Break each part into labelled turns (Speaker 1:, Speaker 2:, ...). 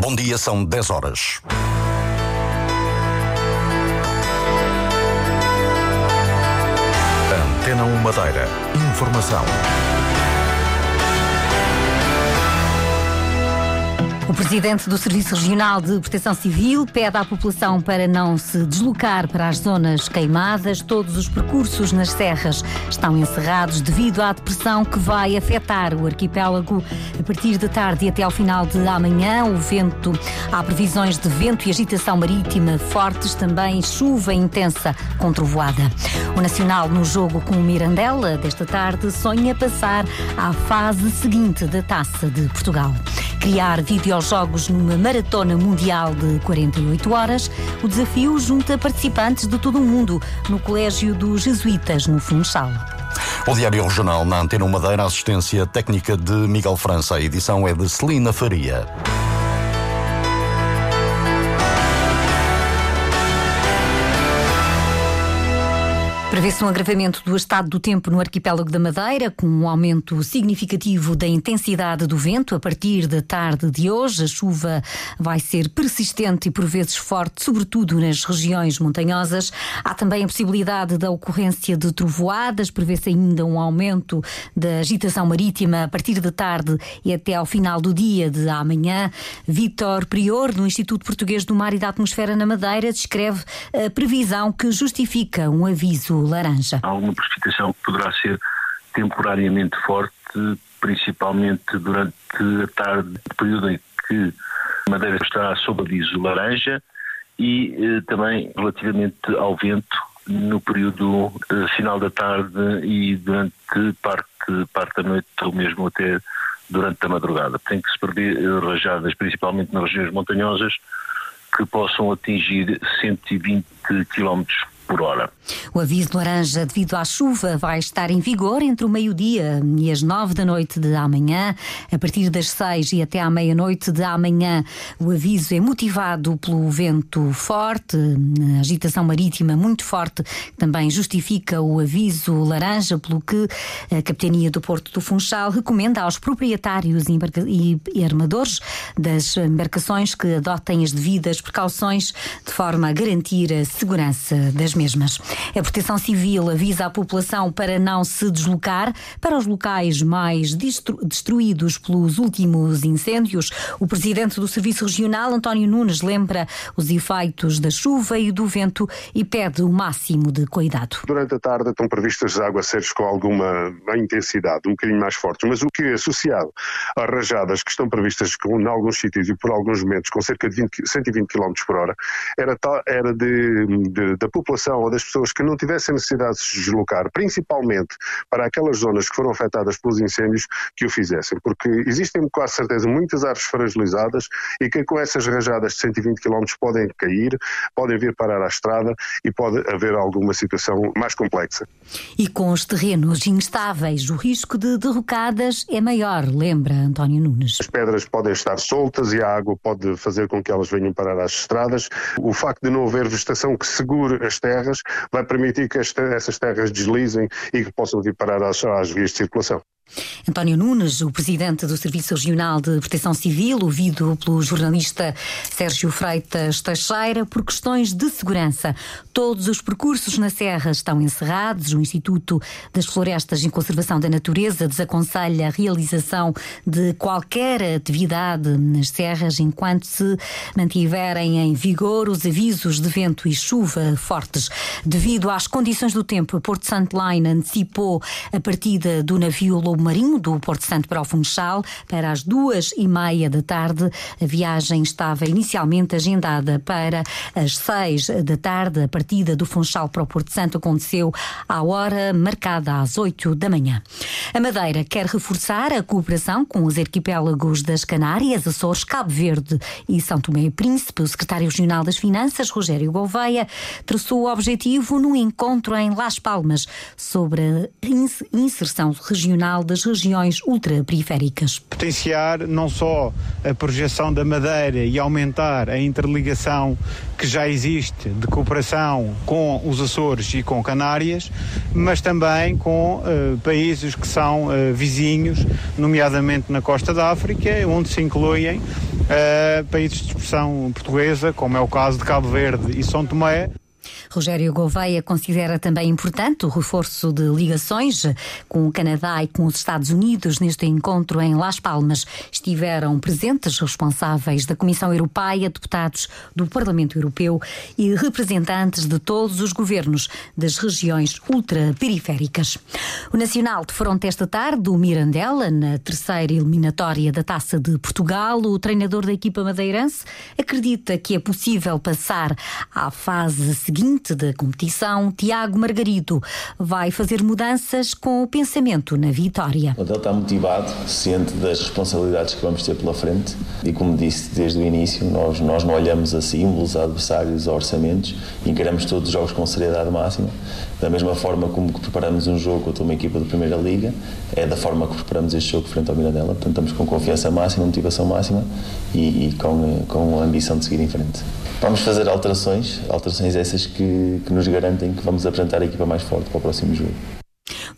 Speaker 1: Bom dia, são 10 horas. Antena 1 Madeira. Informação.
Speaker 2: O presidente do Serviço Regional de Proteção Civil pede à população para não se deslocar para as zonas queimadas. Todos os percursos nas serras estão encerrados devido à depressão que vai afetar o arquipélago a partir de tarde e até ao final de amanhã. O vento, há previsões de vento e agitação marítima fortes, também chuva intensa com trovoada. O Nacional, no jogo com o Mirandela desta tarde, sonha passar à fase seguinte da Taça de Portugal. Criar vídeo aos Jogos numa maratona mundial de 48 horas. O desafio junta participantes de todo o mundo no Colégio dos Jesuítas, no Funchal.
Speaker 1: O Diário Regional na Antena Madeira, assistência técnica de Miguel França. A edição é de Celina Faria.
Speaker 2: Prevê-se um agravamento do estado do tempo no arquipélago da Madeira, com um aumento significativo da intensidade do vento a partir da tarde de hoje. A chuva vai ser persistente e por vezes forte, sobretudo nas regiões montanhosas. Há também a possibilidade da ocorrência de trovoadas, prevê-se ainda um aumento da agitação marítima a partir da tarde e até ao final do dia de amanhã. Vítor Prior, do Instituto Português do Mar e da Atmosfera na Madeira, descreve a previsão que justifica um aviso laranja.
Speaker 3: Há alguma precipitação que poderá ser temporariamente forte, principalmente durante a tarde, período em que a Madeira está sob aviso laranja e eh, também relativamente ao vento no período eh, final da tarde e durante parte, parte da noite ou mesmo até durante a madrugada. Tem que se perder eh, rajadas, principalmente nas regiões montanhosas, que possam atingir 120 km por hora.
Speaker 2: O aviso laranja devido à chuva vai estar em vigor entre o meio-dia e as nove da noite de amanhã. A partir das seis e até à meia-noite de amanhã, o aviso é motivado pelo vento forte, agitação marítima muito forte, que também justifica o aviso laranja, pelo que a Capitania do Porto do Funchal recomenda aos proprietários e armadores das embarcações que adotem as devidas precauções de forma a garantir a segurança das mesmas. A Proteção Civil avisa a população para não se deslocar para os locais mais destruídos pelos últimos incêndios. O presidente do Serviço Regional, António Nunes, lembra os efeitos da chuva e do vento e pede o máximo de cuidado.
Speaker 4: Durante a tarde estão previstas aguaceiros com alguma intensidade, um bocadinho mais fortes, mas o que é associado a rajadas que estão previstas com, em alguns sítios e por alguns momentos com cerca de 20, 120 km por hora, era, era de, de, da população população ou das pessoas que não tivessem necessidade de se deslocar, principalmente para aquelas zonas que foram afetadas pelos incêndios, que o fizessem. Porque existem, com quase certeza, muitas árvores fragilizadas e que com essas rajadas de 120 km podem cair, podem vir parar à estrada e pode haver alguma situação mais complexa.
Speaker 2: E com os terrenos instáveis, o risco de derrocadas é maior, lembra António Nunes.
Speaker 4: As pedras podem estar soltas e a água pode fazer com que elas venham parar às estradas. O facto de não haver vegetação que segure as terras terras, vai permitir que esta, essas terras deslizem e que possam vir parar às, às vias de circulação.
Speaker 2: António Nunes, o presidente do Serviço Regional de Proteção Civil, ouvido pelo jornalista Sérgio Freitas Teixeira, por questões de segurança. Todos os percursos na Serra estão encerrados. O Instituto das Florestas e Conservação da Natureza desaconselha a realização de qualquer atividade nas serras enquanto se mantiverem em vigor os avisos de vento e chuva fortes. Devido às condições do tempo, Porto Santo Line antecipou a partida do navio Lobo Marinho, do Porto Santo para o Funchal, para as duas e meia da tarde. A viagem estava inicialmente agendada para as seis da tarde. A partida do Funchal para o Porto Santo aconteceu à hora marcada às oito da manhã. A Madeira quer reforçar a cooperação com os arquipélagos das Canárias, Açores, Cabo Verde e São Tomé e Príncipe. O secretário regional das Finanças, Rogério Gouveia, traçou o objetivo no encontro em Las Palmas sobre a inserção regional das regiões ultraperiféricas.
Speaker 5: Potenciar não só a projeção da Madeira e aumentar a interligação que já existe de cooperação com os Açores e com Canárias, mas também com uh, países que são uh, vizinhos, nomeadamente na costa da África, onde se incluem uh, países de expressão portuguesa, como é o caso de Cabo Verde e São Tomé.
Speaker 2: Rogério Gouveia considera também importante o reforço de ligações com o Canadá e com os Estados Unidos. Neste encontro em Las Palmas estiveram presentes responsáveis da Comissão Europeia, deputados do Parlamento Europeu e representantes de todos os governos das regiões ultraperiféricas. O Nacional defronta esta tarde o Mirandela na terceira eliminatória da Taça de Portugal. O treinador da equipa madeirense acredita que é possível passar à fase seguinte da competição, Tiago Margarido, vai fazer mudanças com o pensamento na vitória.
Speaker 6: Ele está motivado, ciente das responsabilidades que vamos ter pela frente e, como disse desde o início, nós, nós não olhamos a símbolos, a adversários, a orçamentos, encaramos todos os jogos com seriedade máxima. Da mesma forma como que preparamos um jogo contra uma equipa da Primeira Liga, é da forma que preparamos este jogo frente ao Mirandela. Portanto, estamos com confiança máxima, motivação máxima e, e com, com a ambição de seguir em frente. Vamos fazer alterações, alterações essas que, que nos garantem que vamos apresentar a equipa mais forte para o próximo jogo.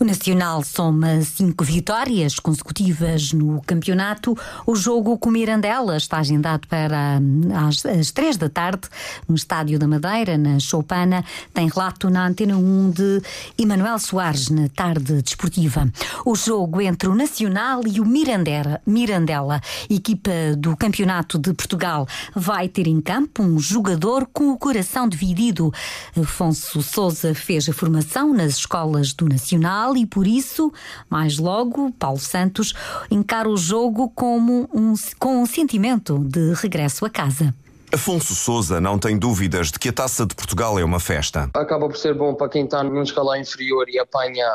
Speaker 2: O Nacional soma cinco vitórias consecutivas no campeonato. O jogo com Mirandela está agendado para hum, às, às três da tarde no Estádio da Madeira, na Choupana. Tem relato na Antena 1 de Emanuel Soares, na tarde desportiva. O jogo entre o Nacional e o Mirandela, Mirandela, equipa do Campeonato de Portugal, vai ter em campo um jogador com o coração dividido. Afonso Souza fez a formação nas escolas do Nacional e por isso, mais logo, Paulo Santos encara o jogo como um, com um sentimento de regresso a casa.
Speaker 7: Afonso Souza não tem dúvidas de que a Taça de Portugal é uma festa.
Speaker 8: Acaba por ser bom para quem está num escalão inferior e apanha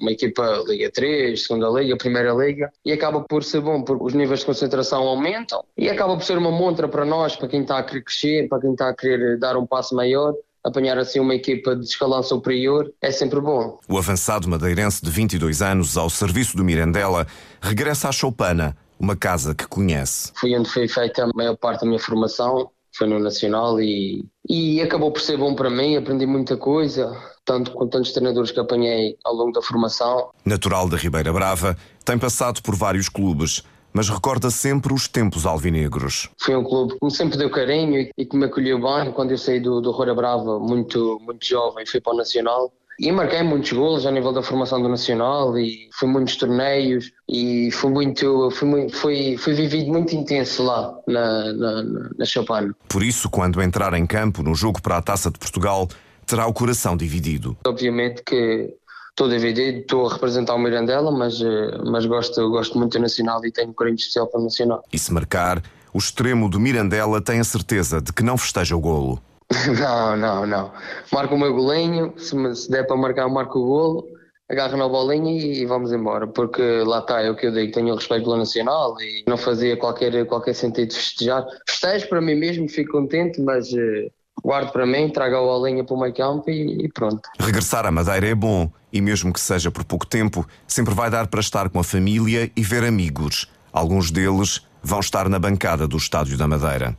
Speaker 8: uma equipa Liga 3, Segunda Liga, Primeira Liga, e acaba por ser bom porque os níveis de concentração aumentam e acaba por ser uma montra para nós, para quem está a querer crescer, para quem está a querer dar um passo maior apanhar assim uma equipa de escalão superior é sempre bom.
Speaker 7: O avançado madeirense de 22 anos, ao serviço do Mirandela, regressa à Choupana, uma casa que conhece.
Speaker 8: Foi onde foi feita a maior parte da minha formação, foi no Nacional e, e acabou por ser bom para mim, aprendi muita coisa, tanto com tantos treinadores que apanhei ao longo da formação.
Speaker 7: Natural da Ribeira Brava, tem passado por vários clubes mas recorda sempre os tempos alvinegros.
Speaker 8: Foi um clube que me sempre deu carinho e que me acolheu bem. Quando eu saí do, do Roura Brava, muito, muito jovem, fui para o Nacional. E marquei muitos golos a nível da formação do Nacional e fui muitos torneios e foi muito, foi, muito, foi, foi vivido muito intenso lá na, na, na Chopin.
Speaker 7: Por isso, quando entrar em campo no jogo para a Taça de Portugal, terá o coração dividido.
Speaker 8: Obviamente que estou dividido, estou a representar o Mirandela, mas, eh, mas gosto, gosto muito do Nacional e tenho um carinho especial para o Nacional.
Speaker 7: E se marcar, o extremo do Mirandela tem a certeza de que não festeja o golo.
Speaker 8: não, não, não. Marco o meu golinho, se, me, se der para marcar, marco o golo, agarro na bolinha e, e, vamos embora, porque lá está, é o que eu digo, tenho respeito pelo Nacional e não fazia qualquer, qualquer sentido festejar. Festejo para mim mesmo, fico contente, mas uh, guardo para mim, trago a bolinha para o meio campo e, e pronto.
Speaker 7: Regressar à Madeira é bom e, mesmo que seja por pouco tempo, sempre vai dar para estar com a família e ver amigos. Alguns deles vão estar na bancada do Estádio da Madeira.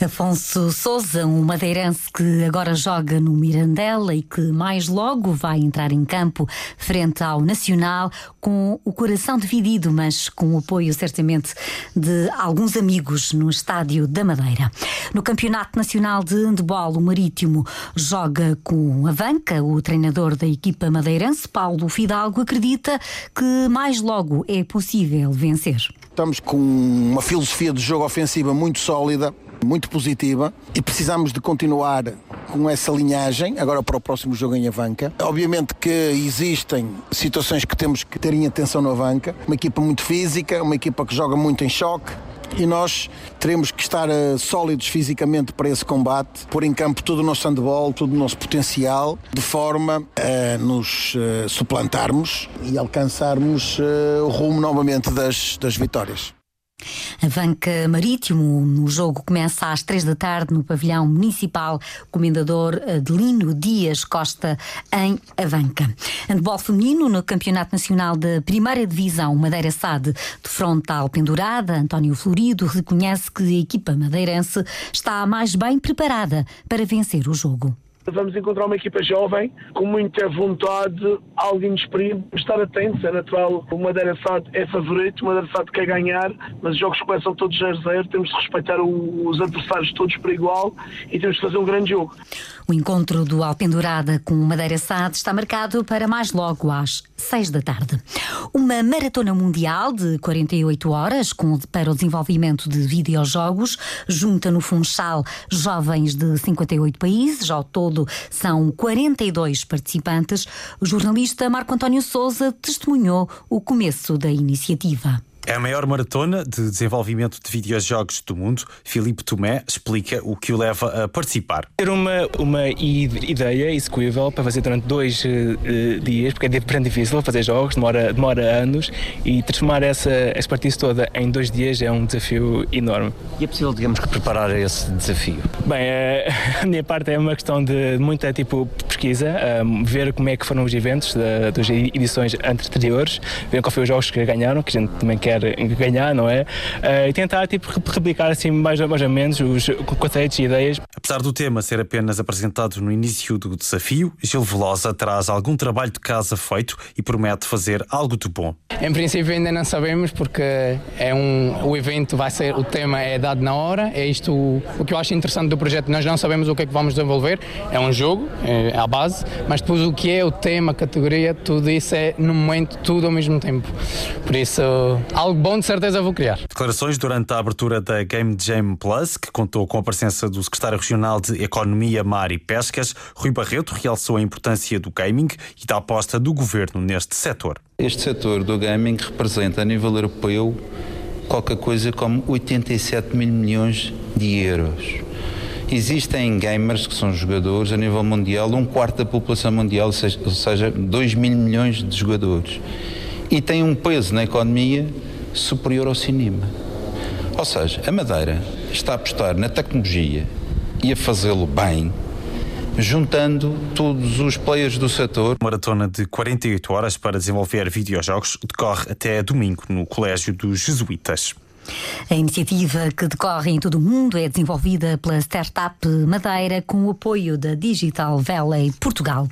Speaker 2: Afonso Souza, um madeirense que agora joga no Mirandela e que mais logo vai entrar em campo frente ao Nacional com o coração dividido, mas com o apoio certamente de alguns amigos no Estádio da Madeira. No Campeonato Nacional de Handebol, o Marítimo joga com a Vanca. O treinador da equipa madeirense, Paulo Fidalgo, acredita que mais logo é possível vencer.
Speaker 9: Estamos com uma filosofia de jogo ofensiva muito sólida muito positiva e precisamos de continuar com essa linhagem agora para o próximo jogo em Avanca. Obviamente que existem situações que temos que ter em atenção no Avanca. Uma equipa muito física, uma equipa que joga muito em choque, e nós teremos que estar uh, sólidos fisicamente para esse combate, pôr em campo todo o nosso handball, todo o nosso potencial, de forma a nos uh, suplantarmos e alcançarmos o rumo novamente das, das vitórias.
Speaker 2: Avanca Marítimo, o jogo começa às três da tarde no pavilhão municipal Comendador Adelino Dias Costa, em Avanca. Handball feminino no Campeonato Nacional da Primeira Divisão Madeira SAD de frontal pendurada, António Florido reconhece que a equipa madeirense está mais bem preparada para vencer o jogo.
Speaker 10: Vamos encontrar uma equipa jovem, com muita vontade, algo inexperiente, estar atentos, é natural. O Madeira Sado é favorito, o Madeira Sado quer ganhar, mas os jogos começam todos a zero, temos de respeitar os adversários todos por igual e temos de fazer um grande jogo.
Speaker 2: O encontro do Alpendurada com o Madeira Sade está marcado para mais logo às 6 da tarde. Uma maratona mundial de 48 horas com, para o desenvolvimento de videojogos junta no Funchal jovens de 58 países. Ao todo são 42 participantes. O jornalista Marco António Souza testemunhou o começo da iniciativa.
Speaker 11: É a maior maratona de desenvolvimento de videojogos do mundo. Filipe Tomé explica o que o leva a participar.
Speaker 12: Ter uma, uma ideia execuível para fazer durante dois uh, dias, porque é bastante difícil fazer jogos, demora, demora anos, e transformar essa expertise toda em dois dias é um desafio enorme.
Speaker 13: E é possível, digamos, que preparar esse desafio?
Speaker 12: Bem, uh, a minha parte é uma questão de muita tipo pesquisa, um, ver como é que foram os eventos das edições anteriores, ver qual foi os jogos que ganharam, que a gente também quer quer ganhar, não é? Uh, e tentar tipo, replicar assim mais, mais ou menos os conceitos e ideias.
Speaker 11: Apesar do tema ser apenas apresentado no início do desafio, Gil Velosa traz algum trabalho de casa feito e promete fazer algo de bom.
Speaker 14: Em princípio ainda não sabemos porque é um, o evento vai ser, o tema é dado na hora, é isto o, o que eu acho interessante do projeto, nós não sabemos o que é que vamos desenvolver, é um jogo, é a base, mas depois o que é o tema, a categoria, tudo isso é no momento, tudo ao mesmo tempo. Por isso, algo bom de certeza vou criar.
Speaker 11: Declarações durante a abertura da Game Jam Plus, que contou com a presença do secretário regional de Economia, Mar e Pescas, Rui Barreto, realçou a importância do gaming e da aposta do governo neste setor.
Speaker 15: Este setor do gaming representa a nível europeu qualquer coisa como 87 mil milhões de euros. Existem gamers que são jogadores a nível mundial, um quarto da população mundial, ou seja, 2 mil milhões de jogadores. E tem um peso na economia superior ao cinema. Ou seja, a Madeira está a apostar na tecnologia e a fazê-lo bem, juntando todos os players do setor.
Speaker 11: Maratona de 48 horas para desenvolver videojogos decorre até domingo no Colégio dos Jesuítas.
Speaker 2: A iniciativa que decorre em todo o mundo é desenvolvida pela Startup Madeira com o apoio da Digital Valley Portugal.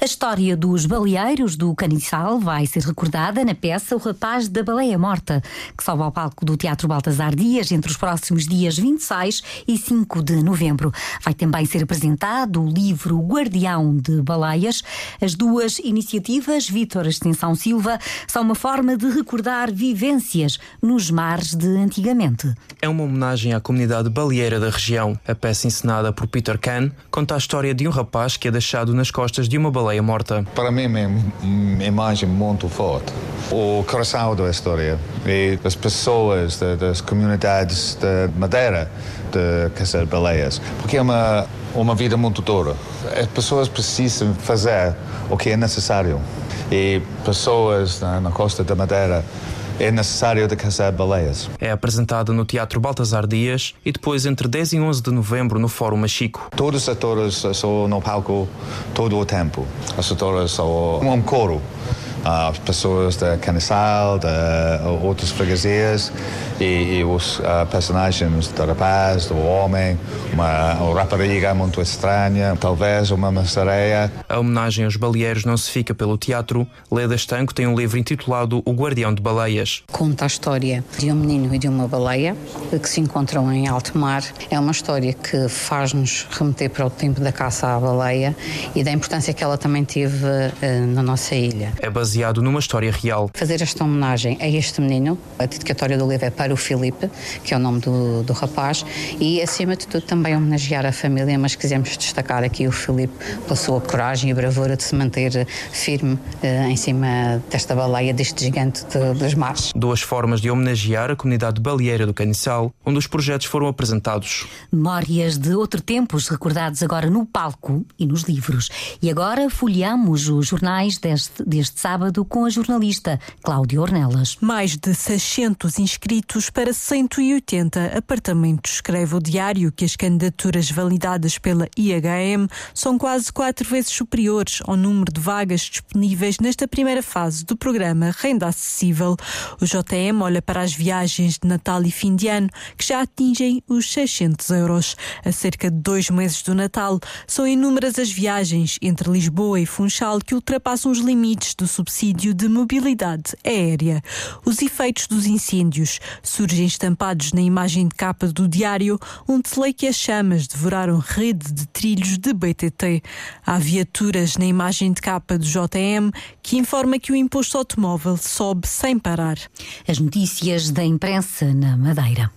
Speaker 2: A história dos baleeiros do Caniçal vai ser recordada na peça O Rapaz da Baleia Morta, que sobe ao palco do Teatro Baltasar Dias entre os próximos dias 26 e 5 de novembro. Vai também ser apresentado o livro Guardião de Baleias. As duas iniciativas, Vítor Extensão Silva, são uma forma de recordar vivências nos mares de antigamente.
Speaker 16: É uma homenagem à comunidade baleeira da região. A peça encenada por Peter Kahn conta a história de um rapaz que é deixado nas costas de uma baleia morta.
Speaker 17: Para mim é uma imagem muito forte. O coração da história e as pessoas das comunidades de Madeira de caçar baleias, porque é uma uma vida muito dura. As pessoas precisam fazer o que é necessário. E pessoas na, na costa da Madeira é necessário de caçar baleias.
Speaker 16: É apresentada no Teatro Baltasar Dias e depois entre 10 e 11 de novembro no Fórum Machico.
Speaker 17: Todos os atores são no palco todo o tempo. Os atores são um coro as pessoas da Caniçal, de outras freguesias e, e os uh, personagens do rapaz, do homem, uma, uma rapariga muito estranha, talvez uma maçareia.
Speaker 16: A homenagem aos baleeiros não se fica pelo teatro. Leda Estanco tem um livro intitulado O Guardião de Baleias.
Speaker 18: Conta a história de um menino e de uma baleia que se encontram em alto mar. É uma história que faz-nos remeter para o tempo da caça à baleia e da importância que ela também teve uh, na nossa ilha.
Speaker 16: É baseado numa história real.
Speaker 18: Fazer esta homenagem a este menino, a dedicatória do livro é para o Filipe, que é o nome do, do rapaz, e acima de tudo também homenagear a família, mas quisemos destacar aqui o Filipe pela sua coragem e bravura de se manter firme eh, em cima desta baleia, deste gigante de, dos mares.
Speaker 16: Duas formas de homenagear a comunidade baleeira do Caniçal, onde os projetos foram apresentados.
Speaker 2: Memórias de outro tempos recordados agora no palco e nos livros. E agora folheamos os jornais deste, deste sábado sábado com a jornalista Cláudia Ornelas.
Speaker 19: Mais de 600 inscritos para 180 apartamentos. Escreve o diário que as candidaturas validadas pela IHM são quase quatro vezes superiores ao número de vagas disponíveis nesta primeira fase do programa Renda Acessível. O JM olha para as viagens de Natal e fim de ano, que já atingem os 600 euros. A cerca de dois meses do Natal, são inúmeras as viagens entre Lisboa e Funchal que ultrapassam os limites do subsídio de mobilidade aérea. Os efeitos dos incêndios surgem estampados na imagem de capa do diário, onde se lê que as chamas devoraram rede de trilhos de BTT. Há viaturas na imagem de capa do JM que informa que o imposto automóvel sobe sem parar.
Speaker 2: As notícias da imprensa na Madeira.